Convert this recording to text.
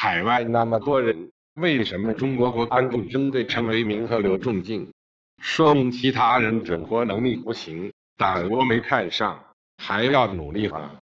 海外那么多人，为什么中国国安部针对成为民和刘仲敬？说明其他人整活能力不行，党国没看上，还要努力吧！